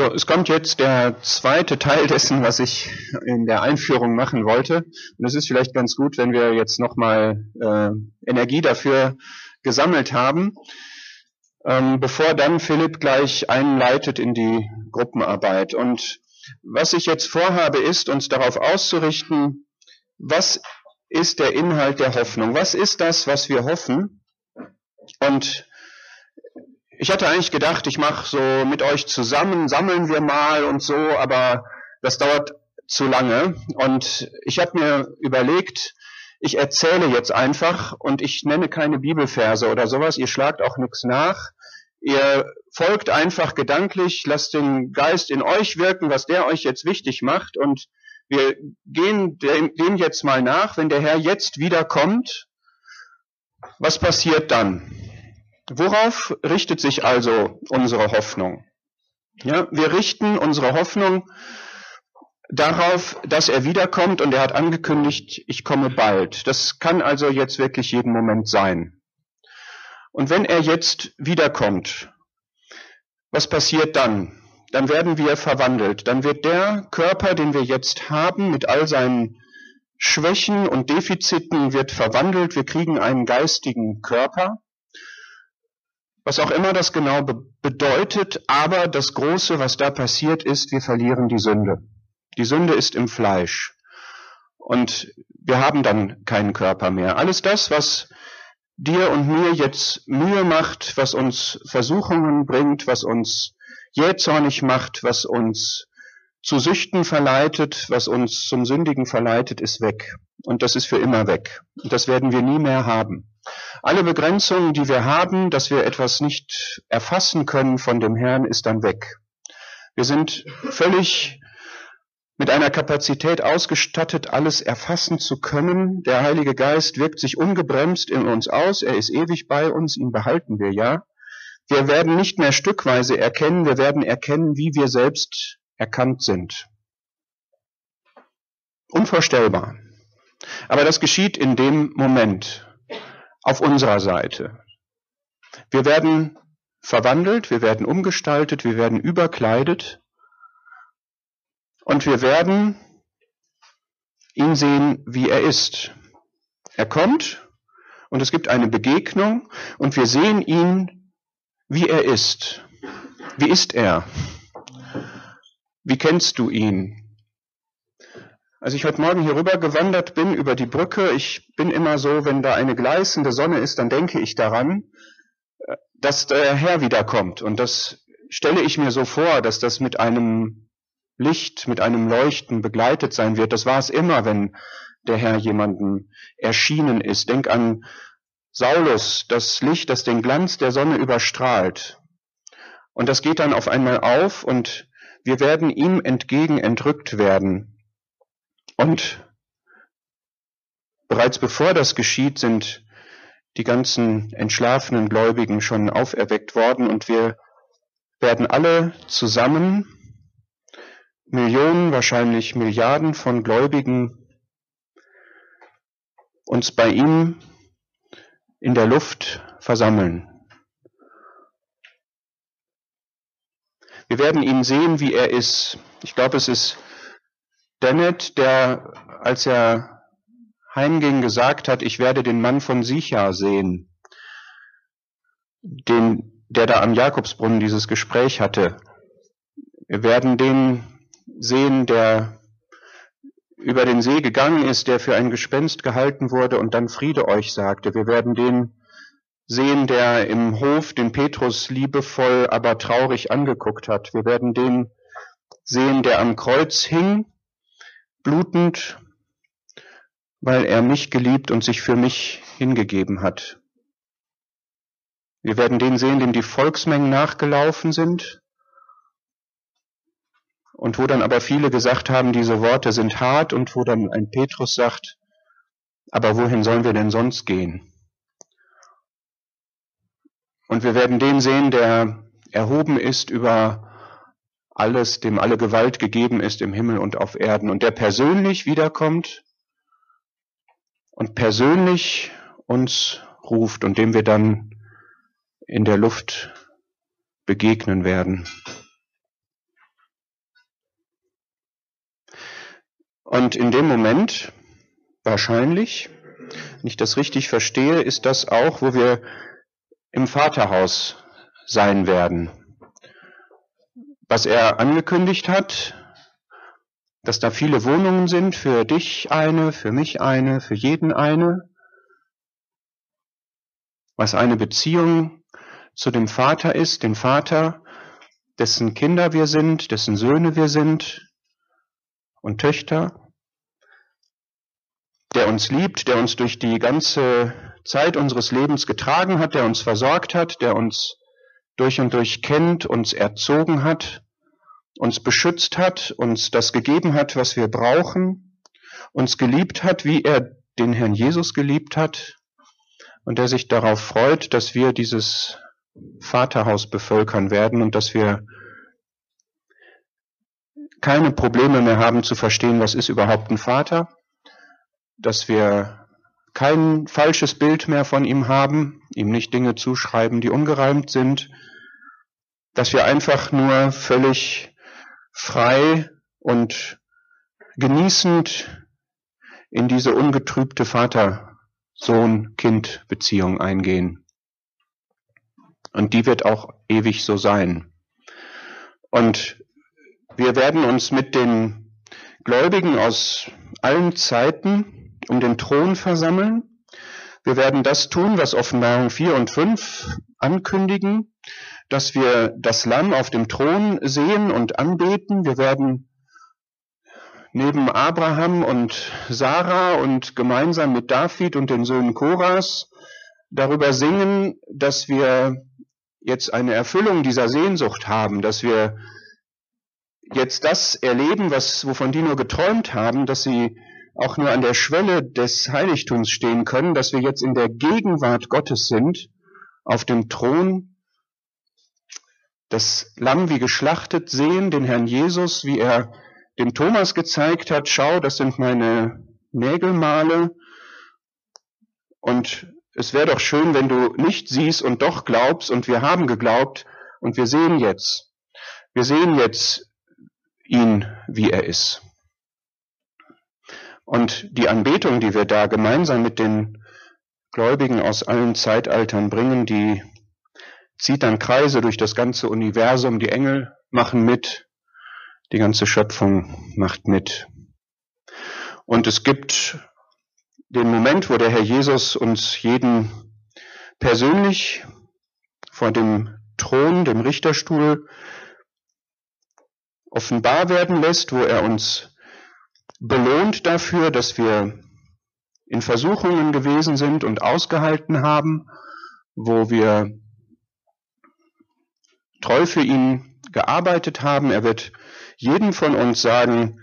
So, es kommt jetzt der zweite Teil dessen, was ich in der Einführung machen wollte. Und es ist vielleicht ganz gut, wenn wir jetzt nochmal äh, Energie dafür gesammelt haben, ähm, bevor dann Philipp gleich einleitet in die Gruppenarbeit. Und was ich jetzt vorhabe, ist, uns darauf auszurichten, was ist der Inhalt der Hoffnung? Was ist das, was wir hoffen? Und ich hatte eigentlich gedacht, ich mache so mit euch zusammen, sammeln wir mal und so, aber das dauert zu lange. Und ich habe mir überlegt, ich erzähle jetzt einfach und ich nenne keine Bibelverse oder sowas, ihr schlagt auch nichts nach. Ihr folgt einfach gedanklich, lasst den Geist in euch wirken, was der euch jetzt wichtig macht. Und wir gehen dem jetzt mal nach, wenn der Herr jetzt wiederkommt, was passiert dann? Worauf richtet sich also unsere Hoffnung? Ja, wir richten unsere Hoffnung darauf, dass er wiederkommt und er hat angekündigt, ich komme bald. Das kann also jetzt wirklich jeden Moment sein. Und wenn er jetzt wiederkommt, was passiert dann? Dann werden wir verwandelt. Dann wird der Körper, den wir jetzt haben, mit all seinen Schwächen und Defiziten, wird verwandelt. Wir kriegen einen geistigen Körper was auch immer das genau be bedeutet, aber das Große, was da passiert ist, wir verlieren die Sünde. Die Sünde ist im Fleisch. Und wir haben dann keinen Körper mehr. Alles das, was dir und mir jetzt Mühe macht, was uns Versuchungen bringt, was uns jähzornig macht, was uns zu Süchten verleitet, was uns zum Sündigen verleitet, ist weg. Und das ist für immer weg. Und das werden wir nie mehr haben. Alle Begrenzungen, die wir haben, dass wir etwas nicht erfassen können von dem Herrn, ist dann weg. Wir sind völlig mit einer Kapazität ausgestattet, alles erfassen zu können. Der Heilige Geist wirkt sich ungebremst in uns aus. Er ist ewig bei uns. Ihn behalten wir ja. Wir werden nicht mehr stückweise erkennen. Wir werden erkennen, wie wir selbst erkannt sind. Unvorstellbar. Aber das geschieht in dem Moment auf unserer Seite. Wir werden verwandelt, wir werden umgestaltet, wir werden überkleidet und wir werden ihn sehen, wie er ist. Er kommt und es gibt eine Begegnung und wir sehen ihn, wie er ist. Wie ist er? Wie kennst du ihn? Als ich heute Morgen hier rüber gewandert bin über die Brücke, ich bin immer so, wenn da eine gleißende Sonne ist, dann denke ich daran, äh, dass der Herr wiederkommt. Und das stelle ich mir so vor, dass das mit einem Licht, mit einem Leuchten begleitet sein wird. Das war es immer, wenn der Herr jemanden erschienen ist. Denk an Saulus, das Licht, das den Glanz der Sonne überstrahlt. Und das geht dann auf einmal auf und wir werden ihm entgegen entrückt werden. Und bereits bevor das geschieht, sind die ganzen entschlafenen Gläubigen schon auferweckt worden und wir werden alle zusammen, Millionen, wahrscheinlich Milliarden von Gläubigen, uns bei ihm in der Luft versammeln. Wir werden ihn sehen, wie er ist. Ich glaube, es ist Dennett, der, als er heimging, gesagt hat, ich werde den Mann von Sicha sehen, den, der da am Jakobsbrunnen dieses Gespräch hatte. Wir werden den sehen, der über den See gegangen ist, der für ein Gespenst gehalten wurde und dann Friede euch sagte. Wir werden den sehen, der im Hof den Petrus liebevoll, aber traurig angeguckt hat. Wir werden den sehen, der am Kreuz hing blutend, weil er mich geliebt und sich für mich hingegeben hat. Wir werden den sehen, dem die Volksmengen nachgelaufen sind und wo dann aber viele gesagt haben, diese Worte sind hart und wo dann ein Petrus sagt, aber wohin sollen wir denn sonst gehen? Und wir werden den sehen, der erhoben ist über alles, dem alle Gewalt gegeben ist im Himmel und auf Erden und der persönlich wiederkommt und persönlich uns ruft und dem wir dann in der Luft begegnen werden. Und in dem Moment, wahrscheinlich, wenn ich das richtig verstehe, ist das auch, wo wir im Vaterhaus sein werden. Was er angekündigt hat, dass da viele Wohnungen sind, für dich eine, für mich eine, für jeden eine, was eine Beziehung zu dem Vater ist, dem Vater, dessen Kinder wir sind, dessen Söhne wir sind und Töchter, der uns liebt, der uns durch die ganze Zeit unseres Lebens getragen hat, der uns versorgt hat, der uns durch und durch kennt, uns erzogen hat, uns beschützt hat, uns das gegeben hat, was wir brauchen, uns geliebt hat, wie er den Herrn Jesus geliebt hat und der sich darauf freut, dass wir dieses Vaterhaus bevölkern werden und dass wir keine Probleme mehr haben zu verstehen, was ist überhaupt ein Vater, dass wir kein falsches Bild mehr von ihm haben, ihm nicht Dinge zuschreiben, die ungereimt sind, dass wir einfach nur völlig frei und genießend in diese ungetrübte Vater-Sohn-Kind-Beziehung eingehen. Und die wird auch ewig so sein. Und wir werden uns mit den Gläubigen aus allen Zeiten um den Thron versammeln. Wir werden das tun, was Offenbarung 4 und 5 ankündigen, dass wir das Lamm auf dem Thron sehen und anbeten. Wir werden neben Abraham und Sarah und gemeinsam mit David und den Söhnen Koras darüber singen, dass wir jetzt eine Erfüllung dieser Sehnsucht haben, dass wir jetzt das erleben, was, wovon die nur geträumt haben, dass sie auch nur an der Schwelle des Heiligtums stehen können, dass wir jetzt in der Gegenwart Gottes sind, auf dem Thron, das Lamm wie geschlachtet sehen, den Herrn Jesus, wie er dem Thomas gezeigt hat, schau, das sind meine Nägelmale und es wäre doch schön, wenn du nicht siehst und doch glaubst und wir haben geglaubt und wir sehen jetzt. Wir sehen jetzt ihn, wie er ist. Und die Anbetung, die wir da gemeinsam mit den Gläubigen aus allen Zeitaltern bringen, die zieht dann Kreise durch das ganze Universum. Die Engel machen mit, die ganze Schöpfung macht mit. Und es gibt den Moment, wo der Herr Jesus uns jeden persönlich vor dem Thron, dem Richterstuhl offenbar werden lässt, wo er uns belohnt dafür, dass wir in Versuchungen gewesen sind und ausgehalten haben, wo wir treu für ihn gearbeitet haben. Er wird jedem von uns sagen,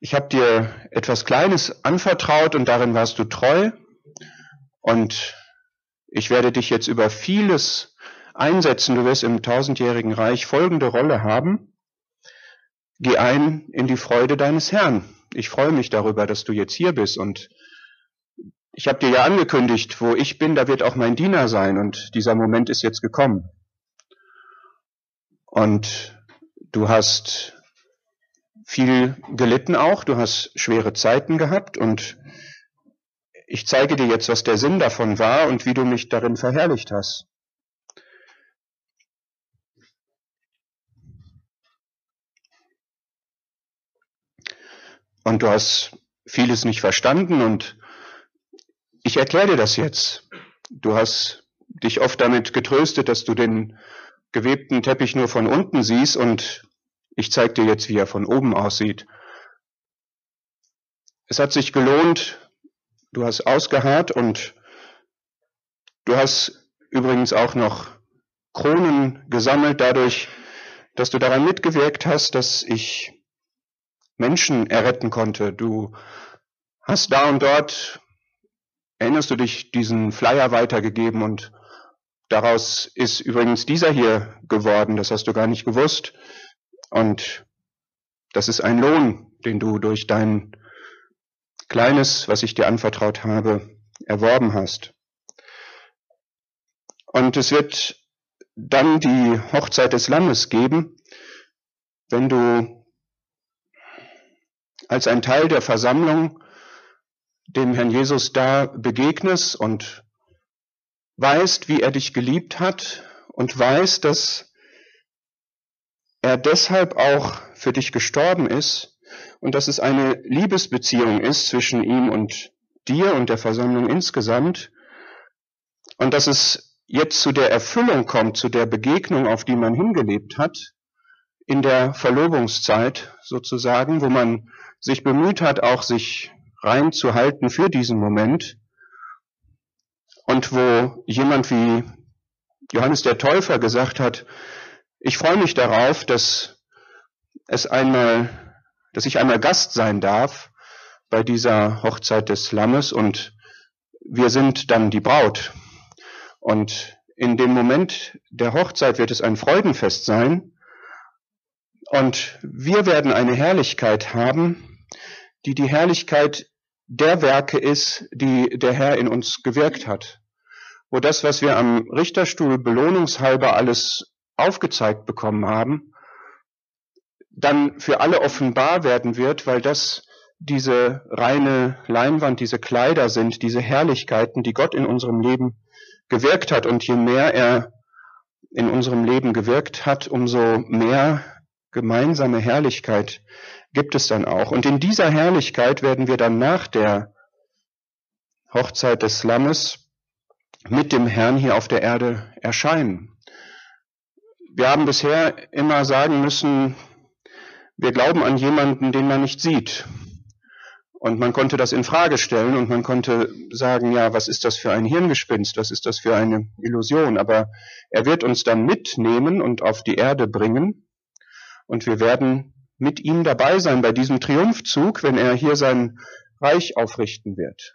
ich habe dir etwas Kleines anvertraut und darin warst du treu und ich werde dich jetzt über vieles einsetzen. Du wirst im tausendjährigen Reich folgende Rolle haben. Geh ein in die Freude deines Herrn. Ich freue mich darüber, dass du jetzt hier bist und ich habe dir ja angekündigt, wo ich bin, da wird auch mein Diener sein und dieser Moment ist jetzt gekommen. Und du hast viel gelitten auch, du hast schwere Zeiten gehabt und ich zeige dir jetzt, was der Sinn davon war und wie du mich darin verherrlicht hast. Und du hast vieles nicht verstanden und ich erkläre dir das jetzt. Du hast dich oft damit getröstet, dass du den gewebten Teppich nur von unten siehst und ich zeige dir jetzt, wie er von oben aussieht. Es hat sich gelohnt, du hast ausgeharrt und du hast übrigens auch noch Kronen gesammelt dadurch, dass du daran mitgewirkt hast, dass ich Menschen erretten konnte. Du hast da und dort, erinnerst du dich, diesen Flyer weitergegeben und daraus ist übrigens dieser hier geworden, das hast du gar nicht gewusst. Und das ist ein Lohn, den du durch dein Kleines, was ich dir anvertraut habe, erworben hast. Und es wird dann die Hochzeit des Lammes geben, wenn du als ein Teil der Versammlung dem Herrn Jesus da begegnest und weißt, wie er dich geliebt hat und weißt, dass er deshalb auch für dich gestorben ist und dass es eine Liebesbeziehung ist zwischen ihm und dir und der Versammlung insgesamt und dass es jetzt zu der Erfüllung kommt, zu der Begegnung, auf die man hingelebt hat, in der Verlobungszeit sozusagen, wo man sich bemüht hat, auch sich reinzuhalten für diesen Moment und wo jemand wie Johannes der Täufer gesagt hat, ich freue mich darauf, dass es einmal, dass ich einmal Gast sein darf bei dieser Hochzeit des Lammes und wir sind dann die Braut. Und in dem Moment der Hochzeit wird es ein Freudenfest sein und wir werden eine Herrlichkeit haben, die die Herrlichkeit der Werke ist, die der Herr in uns gewirkt hat. Wo das, was wir am Richterstuhl belohnungshalber alles aufgezeigt bekommen haben, dann für alle offenbar werden wird, weil das diese reine Leinwand, diese Kleider sind, diese Herrlichkeiten, die Gott in unserem Leben gewirkt hat. Und je mehr er in unserem Leben gewirkt hat, umso mehr gemeinsame Herrlichkeit gibt es dann auch. Und in dieser Herrlichkeit werden wir dann nach der Hochzeit des Lammes mit dem Herrn hier auf der Erde erscheinen. Wir haben bisher immer sagen müssen, wir glauben an jemanden, den man nicht sieht. Und man konnte das in Frage stellen und man konnte sagen, ja, was ist das für ein Hirngespinst? Was ist das für eine Illusion? Aber er wird uns dann mitnehmen und auf die Erde bringen und wir werden mit ihm dabei sein bei diesem Triumphzug, wenn er hier sein Reich aufrichten wird.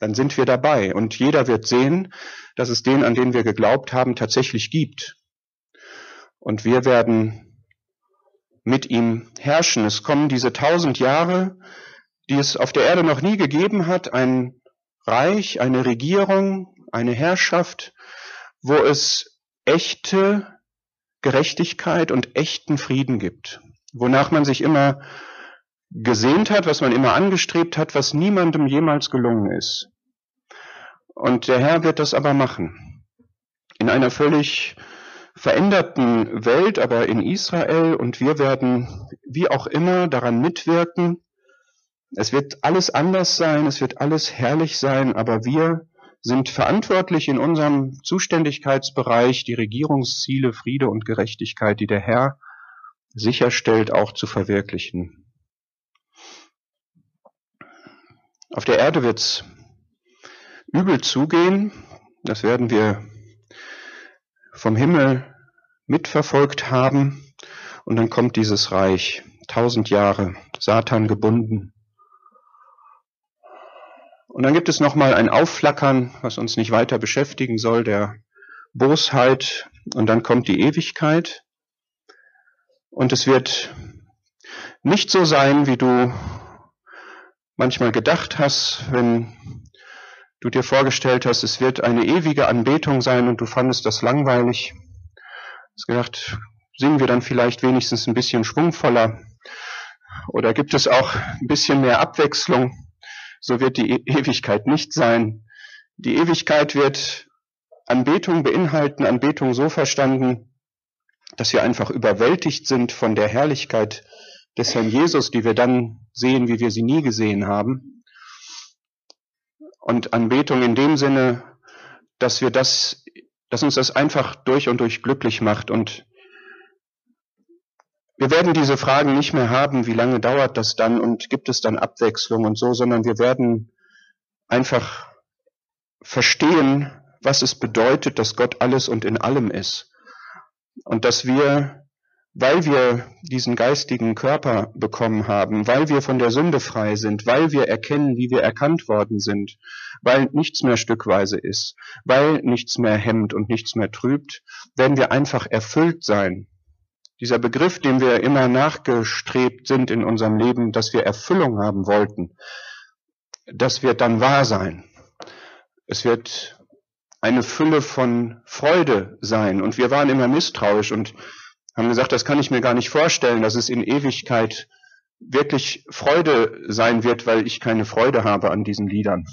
Dann sind wir dabei und jeder wird sehen, dass es den, an den wir geglaubt haben, tatsächlich gibt. Und wir werden mit ihm herrschen. Es kommen diese tausend Jahre, die es auf der Erde noch nie gegeben hat, ein Reich, eine Regierung, eine Herrschaft, wo es echte Gerechtigkeit und echten Frieden gibt wonach man sich immer gesehnt hat, was man immer angestrebt hat, was niemandem jemals gelungen ist. Und der Herr wird das aber machen. In einer völlig veränderten Welt, aber in Israel, und wir werden wie auch immer daran mitwirken. Es wird alles anders sein, es wird alles herrlich sein, aber wir sind verantwortlich in unserem Zuständigkeitsbereich, die Regierungsziele, Friede und Gerechtigkeit, die der Herr sicherstellt, auch zu verwirklichen. Auf der Erde wird's übel zugehen. Das werden wir vom Himmel mitverfolgt haben. Und dann kommt dieses Reich, tausend Jahre, Satan gebunden. Und dann gibt es nochmal ein Aufflackern, was uns nicht weiter beschäftigen soll, der Bosheit. Und dann kommt die Ewigkeit. Und es wird nicht so sein, wie du manchmal gedacht hast, wenn du dir vorgestellt hast, es wird eine ewige Anbetung sein und du fandest das langweilig. Du hast gedacht, singen wir dann vielleicht wenigstens ein bisschen schwungvoller oder gibt es auch ein bisschen mehr Abwechslung? So wird die e Ewigkeit nicht sein. Die Ewigkeit wird Anbetung beinhalten, Anbetung so verstanden, dass wir einfach überwältigt sind von der Herrlichkeit des Herrn Jesus, die wir dann sehen, wie wir sie nie gesehen haben. Und Anbetung in dem Sinne, dass wir das, dass uns das einfach durch und durch glücklich macht. Und wir werden diese Fragen nicht mehr haben, wie lange dauert das dann und gibt es dann Abwechslung und so, sondern wir werden einfach verstehen, was es bedeutet, dass Gott alles und in allem ist und dass wir, weil wir diesen geistigen Körper bekommen haben, weil wir von der Sünde frei sind, weil wir erkennen, wie wir erkannt worden sind, weil nichts mehr stückweise ist, weil nichts mehr hemmt und nichts mehr trübt, werden wir einfach erfüllt sein. Dieser Begriff, dem wir immer nachgestrebt sind in unserem Leben, dass wir Erfüllung haben wollten, das wird dann wahr sein. Es wird eine Fülle von Freude sein. Und wir waren immer misstrauisch und haben gesagt, das kann ich mir gar nicht vorstellen, dass es in Ewigkeit wirklich Freude sein wird, weil ich keine Freude habe an diesen Liedern.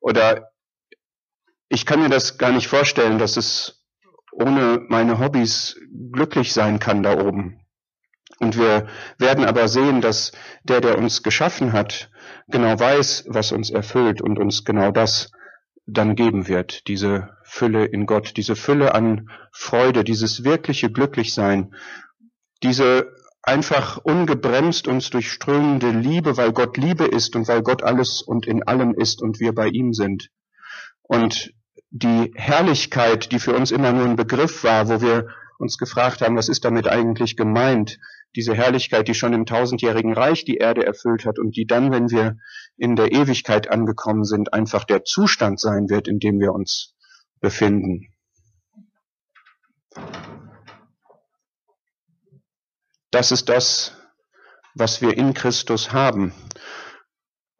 Oder ich kann mir das gar nicht vorstellen, dass es ohne meine Hobbys glücklich sein kann da oben. Und wir werden aber sehen, dass der, der uns geschaffen hat, genau weiß, was uns erfüllt und uns genau das dann geben wird, diese Fülle in Gott, diese Fülle an Freude, dieses wirkliche Glücklichsein, diese einfach ungebremst uns durchströmende Liebe, weil Gott Liebe ist und weil Gott alles und in allem ist und wir bei ihm sind. Und die Herrlichkeit, die für uns immer nur ein Begriff war, wo wir uns gefragt haben, was ist damit eigentlich gemeint? Diese Herrlichkeit, die schon im tausendjährigen Reich die Erde erfüllt hat und die dann, wenn wir in der Ewigkeit angekommen sind, einfach der Zustand sein wird, in dem wir uns befinden. Das ist das, was wir in Christus haben.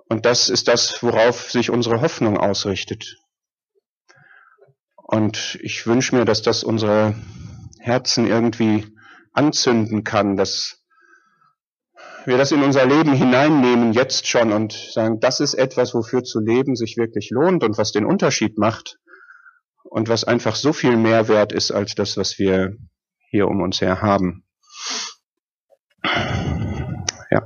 Und das ist das, worauf sich unsere Hoffnung ausrichtet. Und ich wünsche mir, dass das unsere Herzen irgendwie anzünden kann, dass wir das in unser Leben hineinnehmen, jetzt schon, und sagen, das ist etwas, wofür zu leben sich wirklich lohnt und was den Unterschied macht und was einfach so viel mehr wert ist als das, was wir hier um uns her haben. Ja.